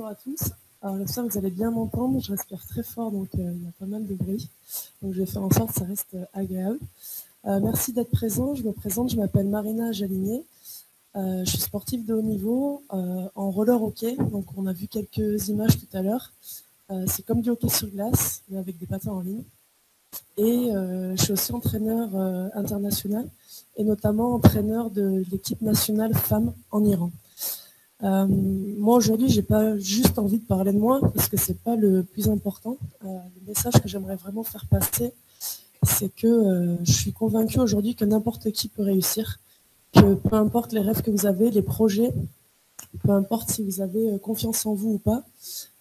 Bonjour à tous. Alors j'espère que vous allez bien m'entendre. Je respire très fort, donc euh, il y a pas mal de bruit. Donc je vais faire en sorte que ça reste euh, agréable. Euh, merci d'être présent. Je me présente, je m'appelle Marina Jaligné. je suis sportive de haut niveau en roller hockey. Donc on a vu quelques images tout à l'heure. C'est comme du hockey sur glace, mais avec des patins en ligne. Et je suis aussi entraîneur international et notamment entraîneur de l'équipe nationale femmes en Iran. Euh, moi aujourd'hui, j'ai pas juste envie de parler de moi parce que c'est pas le plus important. Euh, le message que j'aimerais vraiment faire passer, c'est que euh, je suis convaincue aujourd'hui que n'importe qui peut réussir, que peu importe les rêves que vous avez, les projets, peu importe si vous avez confiance en vous ou pas,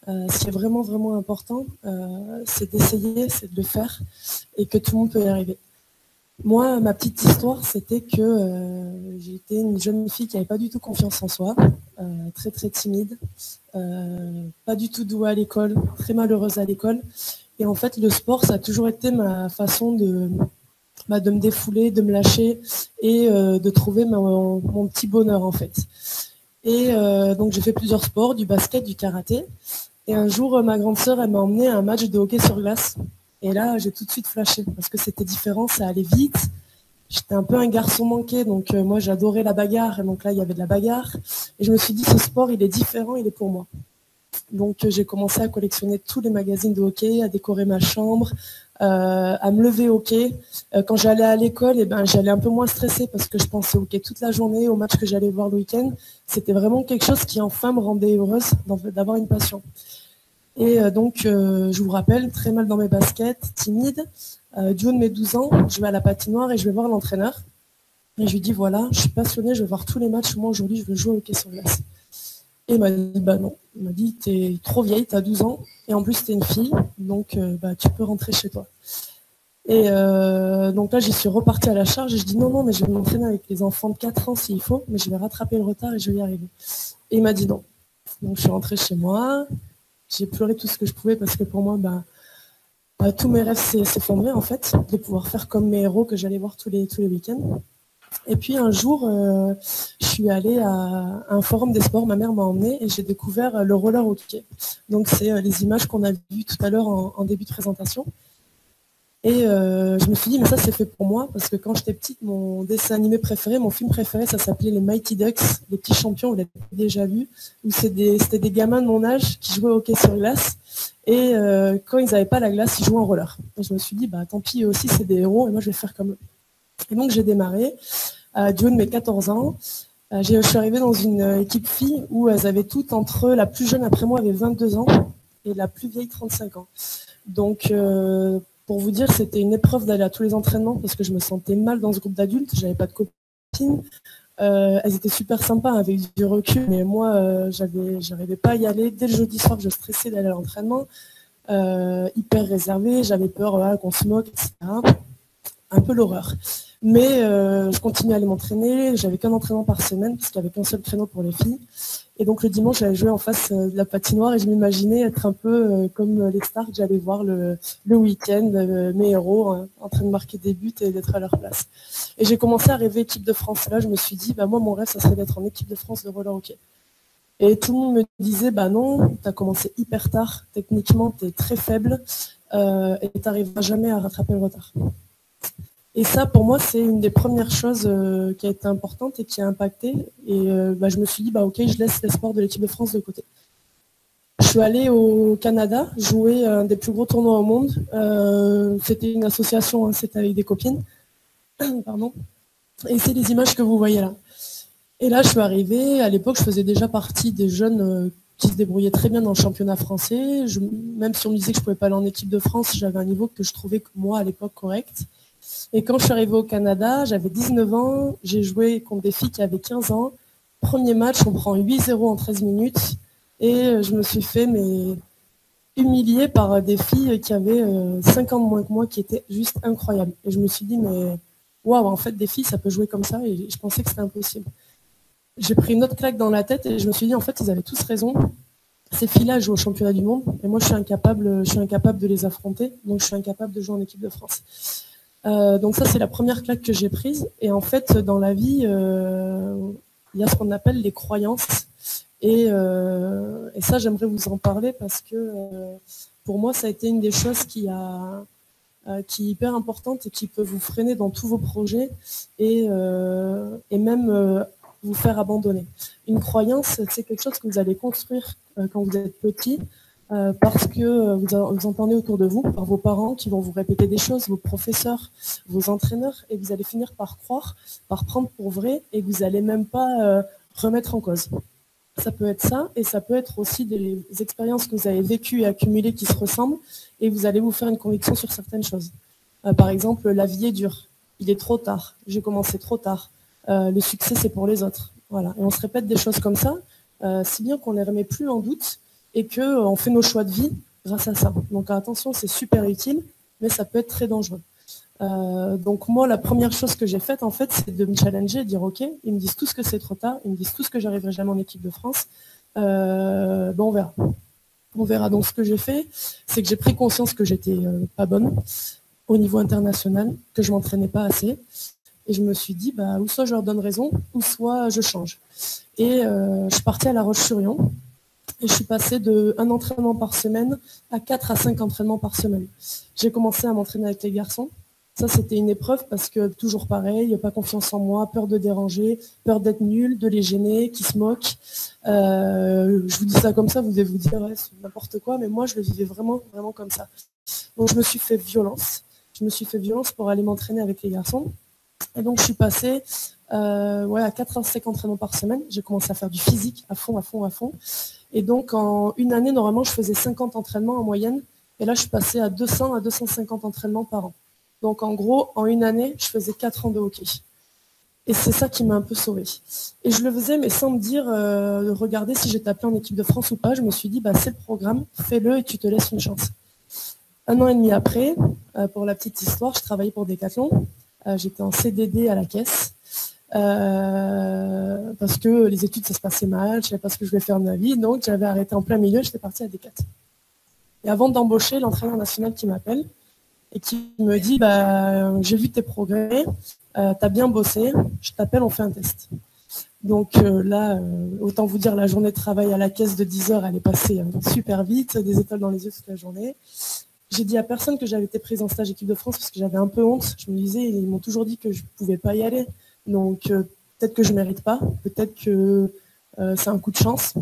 ce qui est vraiment vraiment important, c'est d'essayer, c'est de le faire et que tout le monde peut y arriver. Moi, ma petite histoire, c'était que j'étais une jeune fille qui n'avait pas du tout confiance en soi, euh, très très timide, euh, pas du tout douée à l'école, très malheureuse à l'école. Et en fait, le sport, ça a toujours été ma façon de, bah, de me défouler, de me lâcher et de trouver mon, mon, petit bonheur en fait. Et donc j'ai fait plusieurs sports, du basket, du karaté. Et un jour, ma grande sœur, elle m'a emmené à un match de hockey sur glace. Et là, j'ai tout de suite flashé parce que c'était différent, ça allait vite. J'étais un peu un garçon manqué, donc euh, moi j'adorais la bagarre. Donc là, il y avait de la bagarre. Et je me suis dit, ce sport, il est différent, il est pour moi. Donc euh, j'ai commencé à collectionner tous les magazines de hockey, à décorer ma chambre, euh, à me lever hockey. quand j'allais à l'école, eh ben, j'allais un peu moins stressée parce que je pensais au hockey toute la journée, au match que j'allais voir le week-end. C'était vraiment quelque chose qui enfin me rendait heureuse d'avoir une passion. Et donc, je vous rappelle, très mal dans mes baskets, timide. Euh, du haut de mes 12 ans, je vais à la patinoire et je vais voir l'entraîneur. Et je lui dis, voilà, je suis passionnée, je vais voir tous les matchs. Moi, aujourd'hui, je veux jouer au hockey sur glace. Et il m'a dit, bah non. Il m'a dit, t'es trop vieille, t'as 12 ans. Et en plus, t'es une fille. Donc, bah, tu peux rentrer chez toi. Et donc là, j'y suis repartie à la charge et je dis non, non, mais je vais m'entraîner avec les enfants de 4 ans s'il faut, mais je vais rattraper le retard et je vais y arriver. Et il m'a dit non. Donc je suis rentrée chez moi, j'ai pleuré tout ce que je pouvais parce que pour moi, bah, bah tous mes rêves s'effondraient en fait, de pouvoir faire comme mes héros que j'allais voir tous les, week-ends. Et puis un jour, euh, je suis allée à un forum des sports, ma mère m'a emmenée et j'ai découvert le roller hockey. Donc c'est euh, les images qu'on a vues tout à l'heure en, début de présentation. Et euh, je me suis dit, mais ça c'est fait pour moi, parce que quand j'étais petite, mon dessin animé préféré, mon film préféré, ça s'appelait les Mighty Ducks, les petits champions, vous l'avez déjà vu, où c'était des, gamins de mon âge qui jouaient au hockey sur glace, et euh, quand ils n'avaient pas la glace, ils jouaient en roller. Je me suis dit, bah tant pis, eux aussi c'est des héros, et moi je vais faire comme eux. Et donc j'ai démarré, à du haut de mes 14 ans, euh, je suis arrivée dans une équipe fille où elles avaient toutes entre, la plus jeune après moi avait 22 ans, et la plus vieille 35 ans. Donc pour vous dire, c'était une épreuve d'aller à tous les entraînements parce que je me sentais mal dans ce groupe d'adultes. J'avais pas de copines. Euh, elles étaient super sympas avec du recul, mais moi, euh, j'avais, j'arrivais pas à y aller. Dès le jeudi soir, je stressais d'aller à l'entraînement, euh, hyper réservé. J'avais peur qu'on se moque, etc. Un peu l'horreur. Mais je continuais à aller m'entraîner. J'avais qu'un entraînement par semaine parce qu'il n'y avait qu'un seul créneau pour les filles. Et donc le dimanche, j'allais jouer en face euh, de la patinoire et je m'imaginais être un peu euh, comme les stars que j'allais voir le, week-end, euh, mes héros hein, en train de marquer des buts et d'être à leur place. Et j'ai commencé à rêver équipe de France. là, je me suis dit, bah moi, mon rêve, ça serait d'être en équipe de France de roller hockey. Et tout le monde me disait, bah non, tu as commencé hyper tard, techniquement, tu es très faible et tu n'arriveras jamais à rattraper le retard. Et ça, pour moi, c'est une des premières choses euh, qui a été importante et qui a impacté. Et euh, bah, je me suis dit, bah, ok, je laisse l'espoir de l'équipe de France de côté. Je suis allée au Canada jouer un des plus gros tournois au monde. Euh, c'était une association, hein, c'était avec des copines. Pardon. Et c'est les images que vous voyez là. Et là, je suis arrivée. À l'époque, je faisais déjà partie des jeunes qui se débrouillaient très bien dans le championnat français. même si on me disait que je ne pouvais pas aller en équipe de France, j'avais un niveau que je trouvais, moi, à l'époque, correct. Et quand je suis arrivée au Canada, j'avais 19 ans, j'ai joué contre des filles qui avaient 15 ans. Premier match, on prend 8-0 en 13 minutes. Et je me suis fait mais, humilier par des filles qui avaient 5 euh, ans de moins que moi, qui étaient juste incroyables. Et je me suis dit, mais waouh, en fait, des filles, ça peut jouer comme ça. Et je pensais que c'était impossible. J'ai pris une autre claque dans la tête et je me suis dit, en fait, ils avaient tous raison. Ces filles-là jouent au championnat du monde et moi, je suis incapable, je suis incapable de les affronter. Donc, je suis incapable de jouer en équipe de France. Euh, donc ça, c'est la première claque que j'ai prise. Et en fait, dans la vie, euh, il y a ce qu'on appelle les croyances. Et, et ça, j'aimerais vous en parler parce que pour moi, ça a été une des choses qui a euh, qui est hyper importante et qui peut vous freiner dans tous vos projets et, euh, et même euh, vous faire abandonner. Une croyance, c'est quelque chose que vous allez construire quand vous êtes petit, parce que vous, entendez autour de vous, par vos parents qui vont vous répéter des choses, vos professeurs, vos entraîneurs, et vous allez finir par croire, par prendre pour vrai, et vous n'allez même pas remettre en cause. Ça peut être ça, et ça peut être aussi des expériences que vous avez vécues et accumulées qui se ressemblent, et vous allez vous faire une conviction sur certaines choses. Euh, par exemple, la vie est dure, il est trop tard, j'ai commencé trop tard, euh, le succès c'est pour les autres. Voilà. Et on se répète des choses comme ça, euh, si bien qu'on ne les remet plus en doute et qu'on fait nos choix de vie grâce à ça. Donc attention, c'est super utile, mais ça peut être très dangereux. donc moi, la première chose que j'ai faite, en fait, c'est de me challenger et dire, OK, ils me disent tout ce que c'est trop tard, ils me disent tout ce que j'arriverai jamais en équipe de France. bon, on verra. On verra. Donc ce que j'ai fait, c'est que j'ai pris conscience que j'étais euh, pas bonne au niveau international, que je m'entraînais pas assez. Et je me suis dit, bah, ou soit je leur donne raison, ou soit je change. Et euh, je suis partie à La Roche-sur-Yon. Et je suis passée de un entraînement par semaine à quatre à cinq entraînements par semaine. J'ai commencé à m'entraîner avec les garçons. Ça, c'était une épreuve parce que toujours pareil, pas confiance en moi, peur de déranger, peur d'être nul, de les gêner, qui se moquent. Euh, je vous dis ça comme ça, vous devez vous dire c'est n'importe quoi, mais moi, je le vivais vraiment, vraiment comme ça. Donc, je me suis fait violence. Je me suis fait violence pour aller m'entraîner avec les garçons. Et donc, je suis passée ouais, à 4 à 5 entraînements par semaine. J'ai commencé à faire du physique à fond, à fond, à fond. Et donc, en une année, normalement, je faisais 50 entraînements en moyenne. Et là, je suis passée à 200 à 250 entraînements par an. Donc en gros, en une année, je faisais quatre ans de hockey. Et c'est ça qui m'a un peu sauvée. Et je le faisais, mais sans me dire, euh, regarder si j'étais appelée en équipe de France ou pas. Je me suis dit, bah, c'est le programme, fais-le et tu te laisses une chance. Un an et demi après, euh, pour la petite histoire, je travaillais pour Decathlon. Euh, j'étais en CDD à la caisse. Parce que les études, ça se passait mal, je savais pas ce que je voulais faire de ma vie, donc j'avais arrêté en plein milieu, j'étais partie à Decathlon. Et avant d'embaucher l'entraîneur national qui m'appelle, et qui me dit bah, j'ai vu tes progrès, euh, tu as bien bossé, je t'appelle, on fait un test. Donc euh, là, euh, autant vous dire, la journée de travail à la caisse de 10 heures, elle est passée super vite, des étoiles dans les yeux toute la journée. J'ai dit à personne que j'avais été prise en stage équipe de France parce que j'avais un peu honte. Je me disais, ils m'ont toujours dit que je ne pouvais pas y aller. Donc peut-être que je ne mérite pas, peut-être que c'est un coup de chance.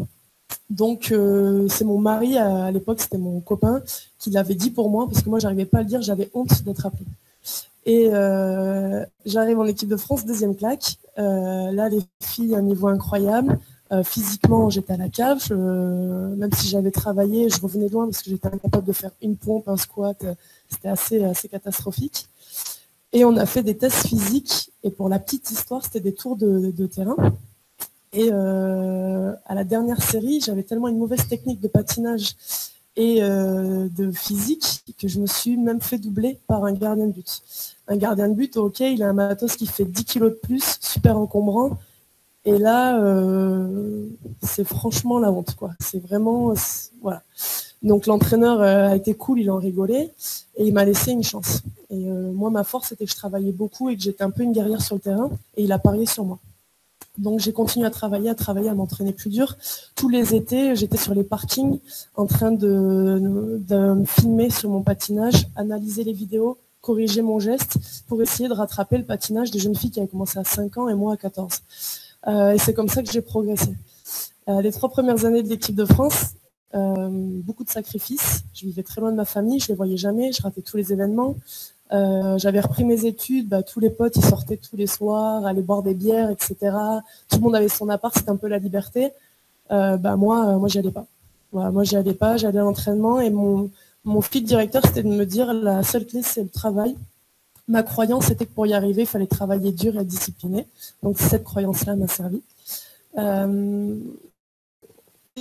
Donc euh, c'est mon mari à, l'époque, c'était mon copain, qui l'avait dit pour moi, parce que moi j'arrivais pas à le dire, j'avais honte d'être appelée. Et euh, j'arrive en équipe de France, deuxième claque. Euh, là, les filles, un niveau incroyable. physiquement, j'étais à la cave. même si j'avais travaillé, je revenais loin parce que j'étais incapable de faire une pompe, un squat. C'était assez, assez catastrophique. Et on a fait des tests physiques. Et pour la petite histoire, c'était des tours de terrain. Et euh, à la dernière série, j'avais tellement une mauvaise technique de patinage et euh, de physique que je me suis même fait doubler par un gardien de but. Un gardien de but, ok, il a un matos qui fait 10 kilos de plus, super encombrant. Et là, euh, c'est franchement la honte, quoi. C'est vraiment, voilà. Donc l'entraîneur a été cool, il en rigolait et il m'a laissé une chance. Et moi, ma force, c'était que je travaillais beaucoup et que j'étais un peu une guerrière sur le terrain et il a parié sur moi. Donc j'ai continué à travailler, à travailler, à m'entraîner plus dur. Tous les étés, j'étais sur les parkings en train de, me filmer sur mon patinage, analyser les vidéos, corriger mon geste pour essayer de rattraper le patinage des jeunes filles qui avaient commencé à 5 ans et moi à 14. Euh, et c'est comme ça que j'ai progressé. Euh, les trois premières années de l'équipe de France, euh, beaucoup de sacrifices. Je vivais très loin de ma famille, je les voyais jamais, je ratais tous les événements. Euh, j'avais repris mes études, bah, tous les potes ils sortaient tous les soirs, allaient boire des bières, etc. Tout le monde avait son appart, c'était un peu la liberté. Euh, bah moi, euh, moi j'y allais pas. Moi j'y allais pas, j'allais à l'entraînement et mon, mon fil directeur c'était de me dire la seule clé c'est le travail. Ma croyance c'était que pour y arriver, il fallait travailler dur et discipliné. Donc cette croyance-là m'a servi.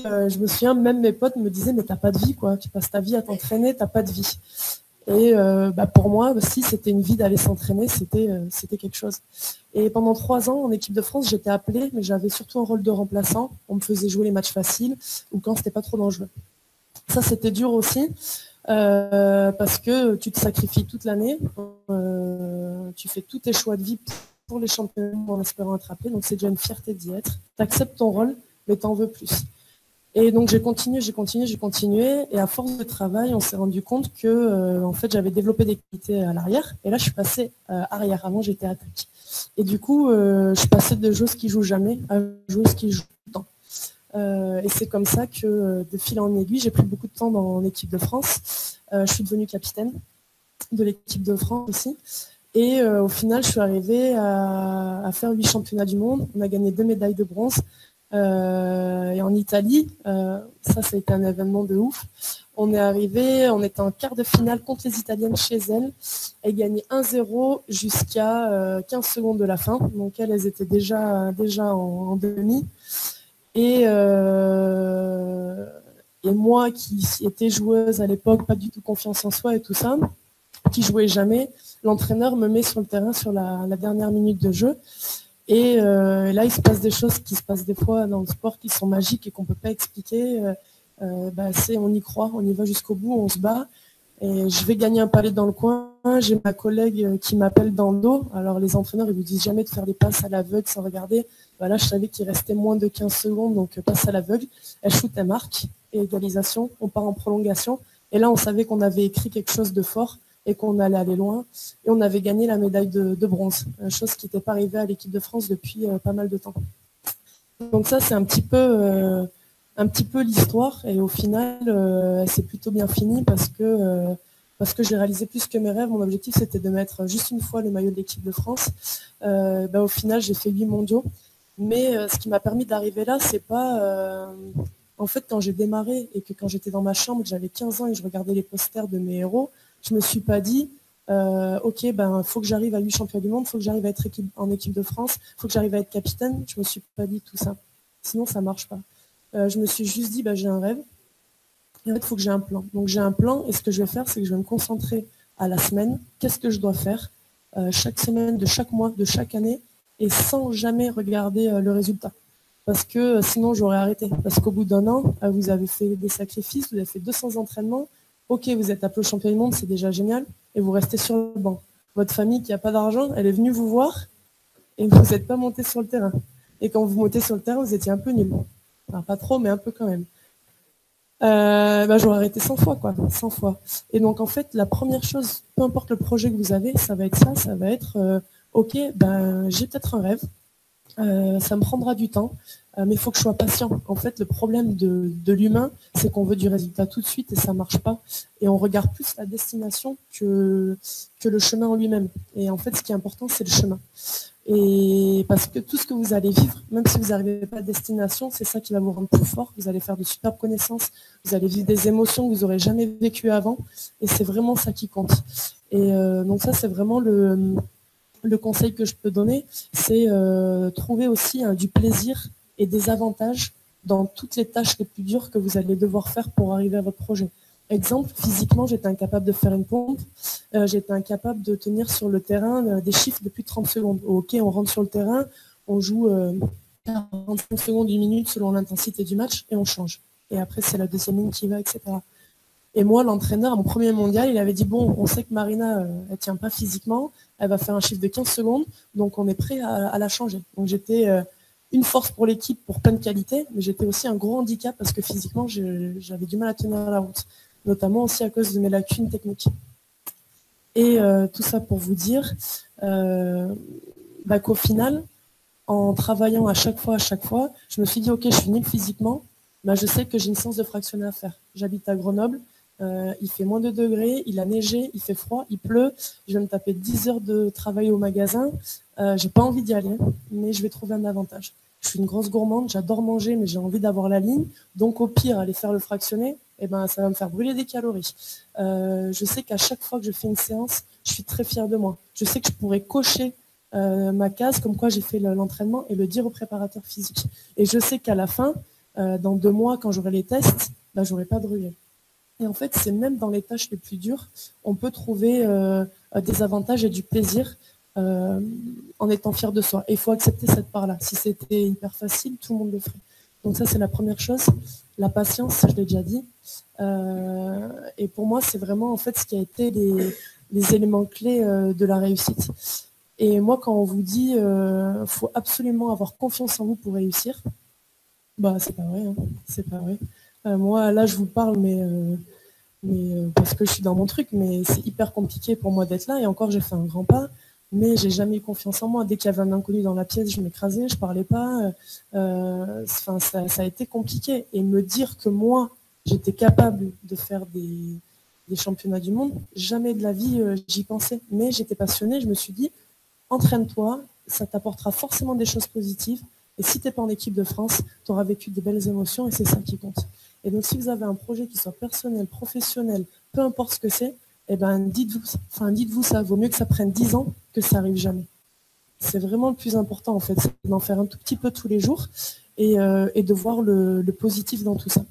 Euh, je me souviens, même mes potes me disaient mais t'as pas de vie quoi, tu passes ta vie à t'entraîner, t'as pas de vie. Et euh, bah, pour moi aussi, c'était une vie d'aller s'entraîner, c'était euh, c'était quelque chose. Et pendant trois ans, en équipe de France, j'étais appelée, mais j'avais surtout un rôle de remplaçant. On me faisait jouer les matchs faciles ou quand c'était pas trop dangereux. Ça, c'était dur aussi. Parce que tu te sacrifies toute l'année, tu fais tous tes choix de vie pour les championnats en espérant appelé, donc c'est déjà une fierté d'y être. Tu acceptes ton rôle, mais t'en veux plus. Et donc j'ai continué, j'ai continué, j'ai continué, et à force de travail, on s'est rendu compte que euh, en fait j'avais développé des qualités à l'arrière, et là je suis passée euh, arrière. Avant j'étais attaque. Et du coup, euh, je suis passée de joueuse qui joue jamais à joueuse qui joue tout le temps. et c'est comme ça que de fil en aiguille, j'ai pris beaucoup de temps dans l'équipe de France. je suis devenue capitaine de l'équipe de France aussi. Et au final, je suis arrivée à faire huit championnats du monde. On a gagné deux médailles de bronze. Euh, et en Italie, euh, ça, ça a été un événement de ouf. On est arrivé, on était en quart de finale contre les Italiennes chez elles et gagné 1-0 jusqu'à 15 euh, secondes de la fin. Donc elles, étaient déjà, déjà en, demi. Et, et moi qui étais joueuse à l'époque, pas du tout confiance en soi et tout ça, qui jouais jamais, l'entraîneur me met sur le terrain sur la dernière minute de jeu. Et euh, là, il se passe des choses qui se passent des fois dans le sport qui sont magiques et qu'on ne peut pas expliquer. Euh, euh, bah, c'est on y croit, on y va jusqu'au bout, on se bat. Et je vais gagner un palais dans le coin. J'ai ma collègue qui m'appelle dans le dos. Alors les entraîneurs, ils vous disent jamais de faire des passes à l'aveugle sans regarder. Voilà, je savais qu'il restait moins de 15 secondes, donc passe à l'aveugle. Elle shoot, elle marque. Égalisation, on part en prolongation. Et là, on savait qu'on avait écrit quelque chose de fort et qu'on allait aller loin. Et on avait gagné la médaille de, bronze, chose qui n'était pas arrivée à l'équipe de France depuis euh, pas mal de temps. Donc ça, c'est un petit peu, euh, un petit peu l'histoire. Et au final, euh, c'est plutôt bien fini parce que, parce que j'ai réalisé plus que mes rêves. Mon objectif, c'était de mettre juste une fois le maillot de l'équipe de France. Bah, au final, j'ai fait huit mondiaux. Mais ce qui m'a permis d'arriver là, c'est pas... en fait, quand j'ai démarré et que quand j'étais dans ma chambre, j'avais 15 ans et je regardais les posters de mes héros, je me suis pas dit, euh, ok, ben faut que j'arrive à 8 champions du monde, faut que j'arrive à être en équipe de France, faut que j'arrive à être capitaine. Je me suis pas dit tout ça. Sinon, ça marche pas. Euh, je me suis juste dit, ben, j'ai un rêve. Et en fait, il faut que j'ai un plan. Donc j'ai un plan et ce que je vais faire, c'est que je vais me concentrer à la semaine. Qu'est-ce que je dois faire euh, chaque semaine, de chaque mois, de chaque année, et sans jamais regarder le résultat. Parce que sinon, j'aurais arrêté. Parce qu'au bout d'un an, vous avez fait des sacrifices, vous avez fait 200 entraînements, Ok, vous êtes appelé au champion du monde, c'est déjà génial, et vous restez sur le banc. Votre famille qui n'a pas d'argent, elle est venue vous voir, et vous n'êtes pas monté sur le terrain. Et quand vous montez sur le terrain, vous étiez un peu nul. Pas trop, mais un peu quand même. Euh, bah, j'aurais arrêté 100 fois, quoi, 100 fois. Et donc, en fait, la première chose, peu importe le projet que vous avez, ça va être ça, ça va être, euh, ok, ben, j'ai peut-être un rêve, euh, ça me prendra du temps, euh, mais il faut que je sois patient. En fait, le problème de, l'humain, c'est qu'on veut du résultat tout de suite et ça ne marche pas. Et on regarde plus la destination que, le chemin en lui-même. Et en fait, ce qui est important, c'est le chemin. Et parce que tout ce que vous allez vivre, même si vous n'arrivez pas à destination, c'est ça qui va vous rendre plus fort. Vous allez faire de superbes connaissances, vous allez vivre des émotions que vous n'aurez jamais vécues avant. Et c'est vraiment ça qui compte. Et euh, donc ça, c'est vraiment le, le conseil que je peux donner, c'est euh, trouver aussi hein, du plaisir et des avantages dans toutes les tâches les plus dures que vous allez devoir faire pour arriver à votre projet. Exemple, physiquement, j'étais incapable de faire une pompe, euh, j'étais incapable de tenir sur le terrain euh, des chiffres depuis 30 secondes. Ok, on rentre sur le terrain, on joue 45 secondes, une minute selon l'intensité du match et on change. Et après, c'est la deuxième ligne qui va, etc. Et moi, l'entraîneur, mon premier mondial, il avait dit, bon, on sait que Marina, elle tient pas physiquement, elle va faire un chiffre de 15 secondes, donc on est prêt à, la changer. Donc j'étais euh, une force pour l'équipe pour plein de qualités, mais j'étais aussi un gros handicap parce que physiquement j'avais du mal à tenir la route, notamment aussi à cause de mes lacunes techniques. Et euh, tout ça pour vous dire euh, bah, qu'au final, en travaillant à chaque fois, à chaque fois, je me suis dit, ok, je suis nul physiquement, bah, je sais que j'ai une séance de fractionner à faire. J'habite à Grenoble, euh, il fait moins de degrés, il a neigé, il fait froid, il pleut. Je vais me taper 10 heures de travail au magasin. Euh, j'ai pas envie d'y aller, mais je vais trouver un avantage. Je suis une grosse gourmande, j'adore manger, mais j'ai envie d'avoir la ligne. Donc au pire, aller faire le fractionné, eh ben, ça va me faire brûler des calories. Euh, je sais qu'à chaque fois que je fais une séance, je suis très fière de moi. Je sais que je pourrais cocher euh, ma case comme quoi j'ai fait l'entraînement et le dire au préparateur physique. Et je sais qu'à la fin, dans deux mois, quand j'aurai les tests, ben, j'aurai pas de regret. Et en fait, c'est même dans les tâches les plus dures, on peut trouver euh, des avantages et du plaisir euh, en étant fier de soi. Et il faut accepter cette part-là. Si c'était hyper facile, tout le monde le ferait. Donc ça, c'est la première chose. La patience, je l'ai déjà dit. Euh, et pour moi, c'est vraiment en fait ce qui a été les, éléments clés de la réussite. Et moi, quand on vous dit, il faut absolument avoir confiance en vous pour réussir, Bah, c'est pas vrai, hein. c'est pas vrai. Euh, moi, là, je vous parle, mais, euh, euh, parce que je suis dans mon truc, mais c'est hyper compliqué pour moi d'être là. Et encore, j'ai fait un grand pas, mais j'ai jamais eu confiance en moi. Dès qu'il y avait un inconnu dans la pièce, je m'écrasais, je parlais pas. Ça, a été compliqué. Et me dire que moi, j'étais capable de faire des, des, championnats du monde, jamais de la vie j'y pensais. Mais j'étais passionnée. Je me suis dit, entraîne-toi, ça t'apportera forcément des choses positives. Et si tu n'es pas en équipe de France, tu auras vécu des belles émotions et c'est ça qui compte. Et donc, si vous avez un projet qui soit personnel, professionnel, peu importe ce que c'est, eh ben, dites-vous enfin, dites ça. Vaut mieux que ça prenne 10 ans que ça arrive jamais. C'est vraiment le plus important, en fait, d'en faire un tout petit peu tous les jours et, euh, de voir le, positif dans tout ça.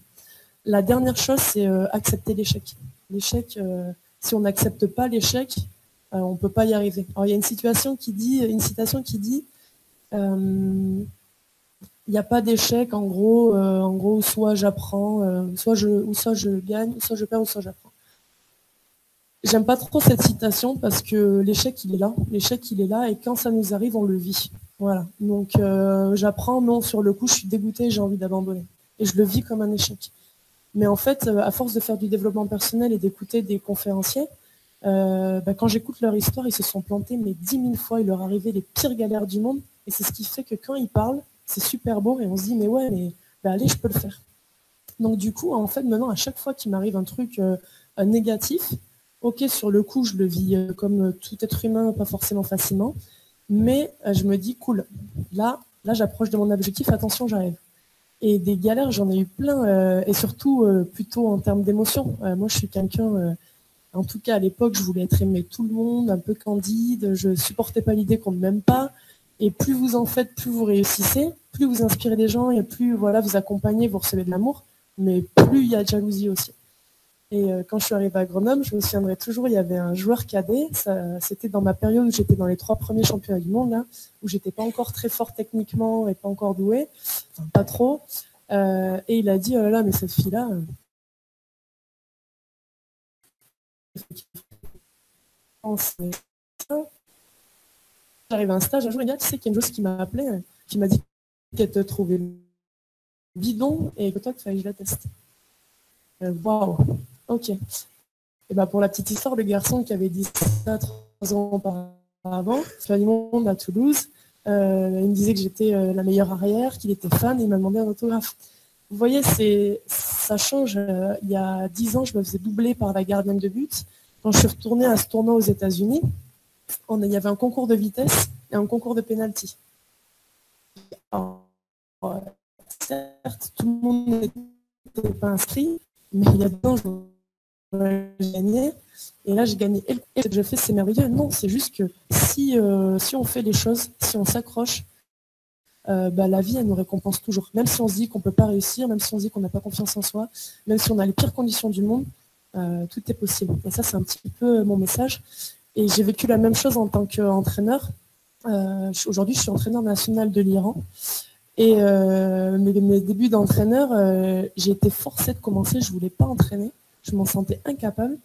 La dernière chose, c'est euh, accepter l'échec. L'échec, euh, si on n'accepte pas l'échec, on ne peut pas y arriver. Alors, il y a une situation qui dit, une citation qui dit il n'y a pas d'échec en gros euh, en gros soit j'apprends euh, soit je ou soit je gagne soit je perds ou soit j'apprends. J'aime pas trop cette citation parce que l'échec il est là. L'échec il est là et quand ça nous arrive on le vit. Voilà. Donc euh, j'apprends non sur le coup je suis dégoûté j'ai envie d'abandonner. Et je le vis comme un échec. Mais en fait à force de faire du développement personnel et d'écouter des conférenciers bah, quand j'écoute leur histoire ils se sont plantés mais dix mille fois. Il leur arrivait les pires galères du monde. Et c'est ce qui fait que quand ils parlent c'est super beau et on se dit mais ouais mais allez je peux le faire. Donc du coup en fait maintenant à chaque fois qu'il m'arrive un truc euh, négatif, ok sur le coup je le vis euh, comme tout être humain pas forcément facilement, mais euh, je me dis cool là là j'approche de mon objectif attention j'arrive. Et des galères j'en ai eu plein et surtout plutôt en termes d'émotion. moi je suis quelqu'un en tout cas, à l'époque, je voulais être aimé tout le monde, un peu candide. Je supportais pas l'idée qu'on ne m'aime pas. Et plus vous en faites, plus vous réussissez, plus vous inspirez des gens et plus voilà, vous accompagnez, vous recevez de l'amour, mais plus il y a de jalousie aussi. Et euh, quand je suis arrivée à Grenoble, je me souviendrai toujours, il y avait un joueur cadet, c'était dans ma période où j'étais dans les trois premiers championnats du monde, là, où j'étais pas encore très fort techniquement et pas encore doué, enfin pas trop. Euh, et il a dit, oh là là, mais cette fille-là, euh, J'arrive à un stage, un jour, il y a, tu sais qu'il y a une chose qui m'a appelé, euh, qui m'a dit qu'elle te trouvait bidon et que toi, il fallait que je la teste. Euh, waouh, ok. Et bah pour la petite histoire, le garçon qui avait dit ça trois ans auparavant, fait du monde à Toulouse, euh, il me disait que j'étais la meilleure arrière, qu'il était fan et il m'a demandé un autographe. Vous voyez, c'est ça change. il y a dix ans, je me faisais doubler par la gardienne de but. Quand je suis retournée à ce tournoi aux États-Unis, il y avait un concours de vitesse et un concours de penalty. certes, tout le monde n'était pas inscrit, mais il y a deux ans, gagné. Et là, j'ai gagné. Et ce que je fais, c'est merveilleux. Non, c'est juste que si, euh, on fait les choses, si on s'accroche, euh, bah, la vie, elle nous récompense toujours. Même si on se dit qu'on ne peut pas réussir, même si on se dit qu'on n'a pas confiance en soi, même si on a les pires conditions du monde, euh, tout est possible. Et ça, c'est un petit peu mon message. Et j'ai vécu la même chose en tant qu'entraîneur. Euh, Aujourd'hui, je suis entraîneur national de l'Iran. Et euh, mes, débuts d'entraîneur, euh, j'ai été forcée de commencer. Je voulais pas entraîner. Je m'en sentais incapable.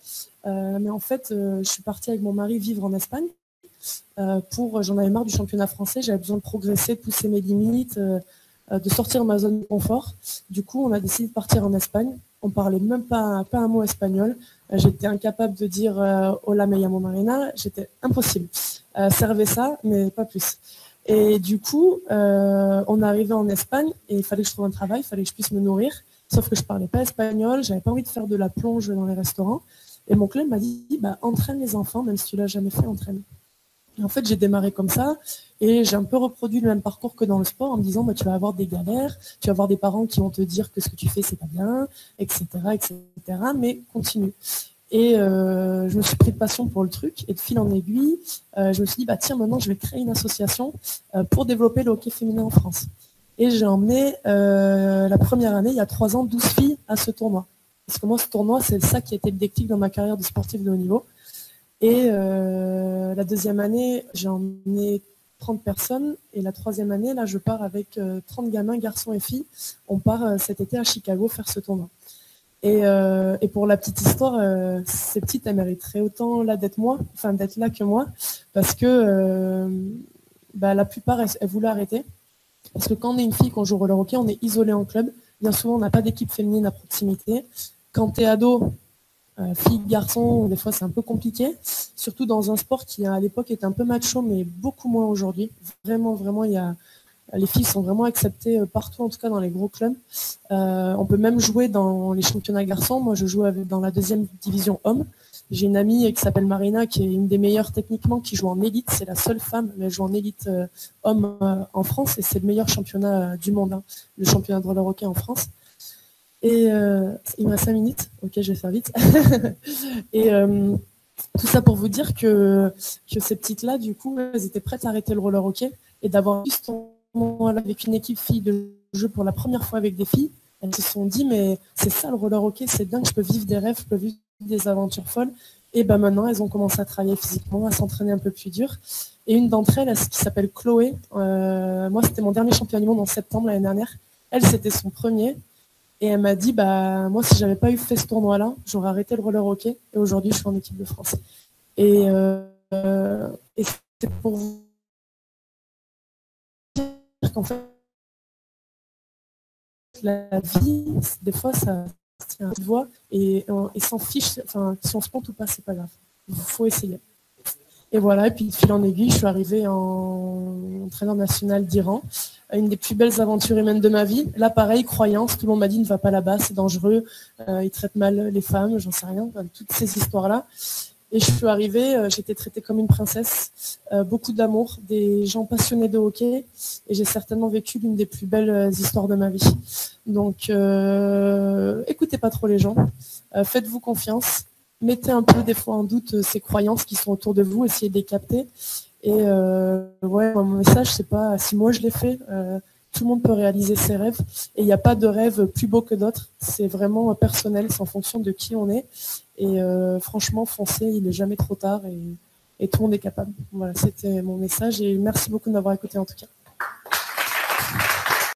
Mais en fait, je suis partie avec mon mari vivre en Espagne. j'en avais marre du championnat français. J'avais besoin de progresser, de pousser mes limites, de sortir de ma zone de confort. Du coup, on a décidé de partir en Espagne. On parlait même pas, un mot espagnol. J'étais incapable de dire euh, Hola, me llamo Marina. J'étais impossible. Euh, servez ça, mais pas plus. Et du coup, euh, on arrivait en Espagne et il fallait que je trouve un travail, il fallait que je puisse me nourrir. Sauf que je parlais pas espagnol, j'avais pas envie de faire de la plonge dans les restaurants. Et mon club m'a dit, bah, entraîne les enfants, même si tu l'as jamais fait, entraîne. Et en fait, j'ai démarré comme ça et j'ai un peu reproduit le même parcours que dans le sport en me disant, bah, tu vas avoir des galères, tu vas avoir des parents qui vont te dire que ce que tu fais, c'est pas bien, etc., etc., mais continue. Et euh, je me suis pris de passion pour le truc et de fil en aiguille, euh, je me suis dit, bah, tiens, maintenant, je vais créer une association euh, pour développer le hockey féminin en France. Et j'ai emmené la première année, il y a trois ans, 12 filles à ce tournoi. Parce que moi, ce tournoi, c'est ça qui a été le déclic dans ma carrière de sportif de haut niveau. Et euh, la deuxième année, j'ai emmené 30 personnes. Et la troisième année, là, je pars avec 30 euh, gamins, garçons et filles. On part euh, cet été à Chicago faire ce tournoi. Et, et pour la petite histoire, ces petites, elles mériteraient autant là d'être moi, enfin d'être là que moi, parce que bah, la plupart, elles, voulaient arrêter. Parce que quand on est une fille, qu'on joue au roller hockey, on est isolé en club. Bien souvent, on n'a pas d'équipe féminine à proximité. Quand tu es ado, euh, fille, garçon, des fois c'est un peu compliqué. Surtout dans un sport qui à l'époque était un peu macho, mais beaucoup moins aujourd'hui. Vraiment, vraiment, il y a, les filles sont vraiment acceptées euh, partout, en tout cas dans les gros clubs. Euh, on peut même jouer dans les championnats garçons. Moi, je joue dans la deuxième division homme. J'ai une amie qui s'appelle Marina, qui est une des meilleures techniquement, qui joue en élite. C'est la seule femme, mais elle joue en élite homme en France et c'est le meilleur championnat du monde, hein, le championnat de roller hockey en France. Et il me reste 5 minutes, ok, je vais faire vite. et tout ça pour vous dire que, que ces petites-là, du coup, elles étaient prêtes à arrêter le roller hockey et d'avoir juste avec une équipe fille de jeu pour la première fois avec des filles, elles se sont dit mais c'est ça le roller hockey, c'est dingue, je peux vivre des rêves, je peux vivre des aventures folles. Et ben maintenant elles ont commencé à travailler physiquement, à s'entraîner un peu plus dur. Et une d'entre elles, qui s'appelle Chloé, euh, moi c'était mon dernier championnat du monde en septembre l'année dernière. Elle c'était son premier. Et elle m'a dit bah moi si j'avais pas eu fait ce tournoi là, j'aurais arrêté le roller hockey. Et aujourd'hui je suis en équipe de France. Et, euh, et c'est pour vous qu'en fait, la vie, des fois, ça tient une voix et, et s'en fiche, enfin, si on se plante ou pas, c'est pas grave. Il faut essayer. Et voilà, et puis de fil en aiguille, je suis arrivée en entraîneur national d'Iran. Une des plus belles aventures humaines de ma vie. Là, pareil, croyance, tout le monde m'a dit ne va pas là-bas, c'est dangereux, euh, ils traitent mal les femmes, j'en sais rien, toutes ces histoires-là. Et je suis arrivée, euh, j'étais traitée comme une princesse, euh, beaucoup d'amour, des gens passionnés de hockey, et j'ai certainement vécu l'une des plus belles histoires de ma vie. Donc, écoutez pas trop les gens, faites-vous confiance, mettez un peu des fois en doute ces croyances qui sont autour de vous, essayez de les capter. Et ouais, mon message, c'est pas si moi je l'ai fait, tout le monde peut réaliser ses rêves et il n'y a pas de rêve plus beau que d'autres. C'est vraiment personnel, c'est en fonction de qui on est. Et euh, franchement, foncer, il n'est jamais trop tard et, et, tout le monde est capable. Voilà, c'était mon message et merci beaucoup de m'avoir écouté en tout cas.